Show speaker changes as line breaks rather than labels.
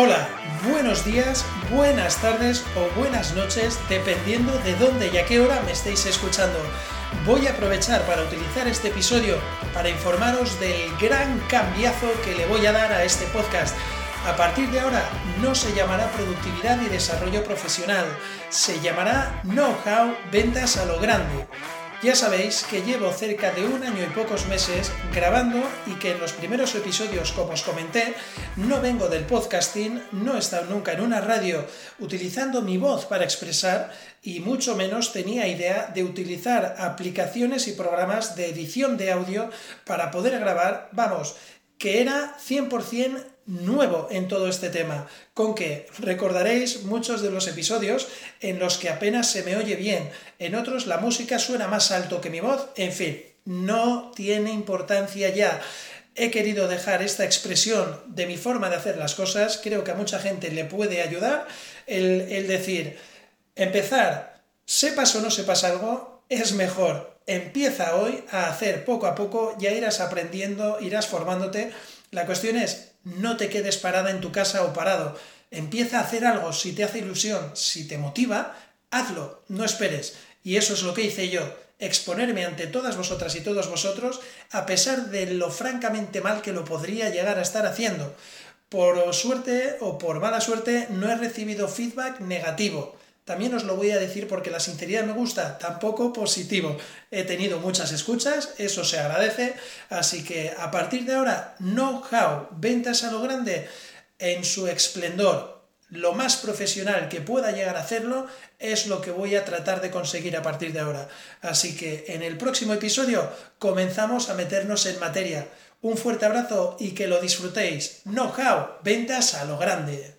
Hola, buenos días, buenas tardes o buenas noches, dependiendo de dónde y a qué hora me estéis escuchando. Voy a aprovechar para utilizar este episodio para informaros del gran cambiazo que le voy a dar a este podcast. A partir de ahora no se llamará productividad y desarrollo profesional, se llamará know-how ventas a lo grande. Ya sabéis que llevo cerca de un año y pocos meses grabando y que en los primeros episodios, como os comenté, no vengo del podcasting, no he estado nunca en una radio utilizando mi voz para expresar y mucho menos tenía idea de utilizar aplicaciones y programas de edición de audio para poder grabar, vamos, que era 100% nuevo en todo este tema, con que recordaréis muchos de los episodios en los que apenas se me oye bien, en otros la música suena más alto que mi voz, en fin, no tiene importancia ya. He querido dejar esta expresión de mi forma de hacer las cosas, creo que a mucha gente le puede ayudar el, el decir, empezar, sepas o no sepas algo, es mejor. Empieza hoy a hacer poco a poco, ya irás aprendiendo, irás formándote. La cuestión es, no te quedes parada en tu casa o parado. Empieza a hacer algo, si te hace ilusión, si te motiva, hazlo, no esperes. Y eso es lo que hice yo, exponerme ante todas vosotras y todos vosotros, a pesar de lo francamente mal que lo podría llegar a estar haciendo. Por suerte o por mala suerte, no he recibido feedback negativo. También os lo voy a decir porque la sinceridad me gusta, tampoco positivo. He tenido muchas escuchas, eso se agradece, así que a partir de ahora, know-how, ventas a lo grande en su esplendor, lo más profesional que pueda llegar a hacerlo es lo que voy a tratar de conseguir a partir de ahora. Así que en el próximo episodio comenzamos a meternos en materia. Un fuerte abrazo y que lo disfrutéis. Know-how, ventas a lo grande.